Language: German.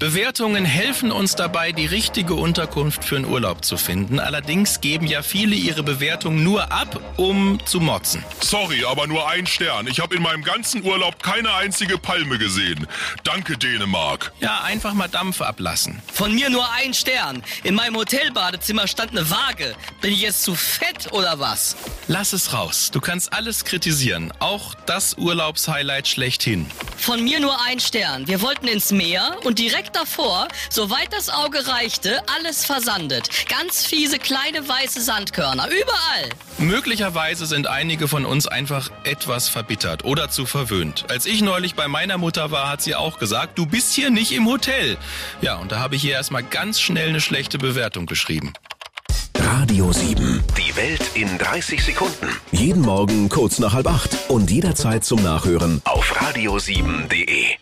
Bewertungen helfen uns dabei, die richtige Unterkunft für einen Urlaub zu finden. Allerdings geben ja viele ihre Bewertung nur ab, um zu motzen. Sorry, aber nur ein Stern. Ich habe in meinem ganzen Urlaub keine einzige Palme gesehen. Danke, Dänemark. Ja, einfach mal Dampf ablassen. Von mir nur ein Stern. In meinem Hotelbadezimmer stand eine Waage. Bin ich jetzt zu fett oder was? Lass es raus. Du kannst alles kritisieren. Auch das Urlaubshighlight schlechthin. Von mir nur ein Stern. Wir wollten ins Meer und direkt davor, soweit das Auge reichte, alles versandet. Ganz fiese kleine weiße Sandkörner. Überall. Möglicherweise sind einige von uns einfach etwas verbittert oder zu verwöhnt. Als ich neulich bei meiner Mutter war, hat sie auch gesagt, du bist hier nicht im Hotel. Ja, und da habe ich ihr erstmal ganz schnell eine schlechte Bewertung geschrieben. Radio 7. Die Welt in 30 Sekunden. Jeden Morgen kurz nach halb acht und jederzeit zum Nachhören Auf radio7.de.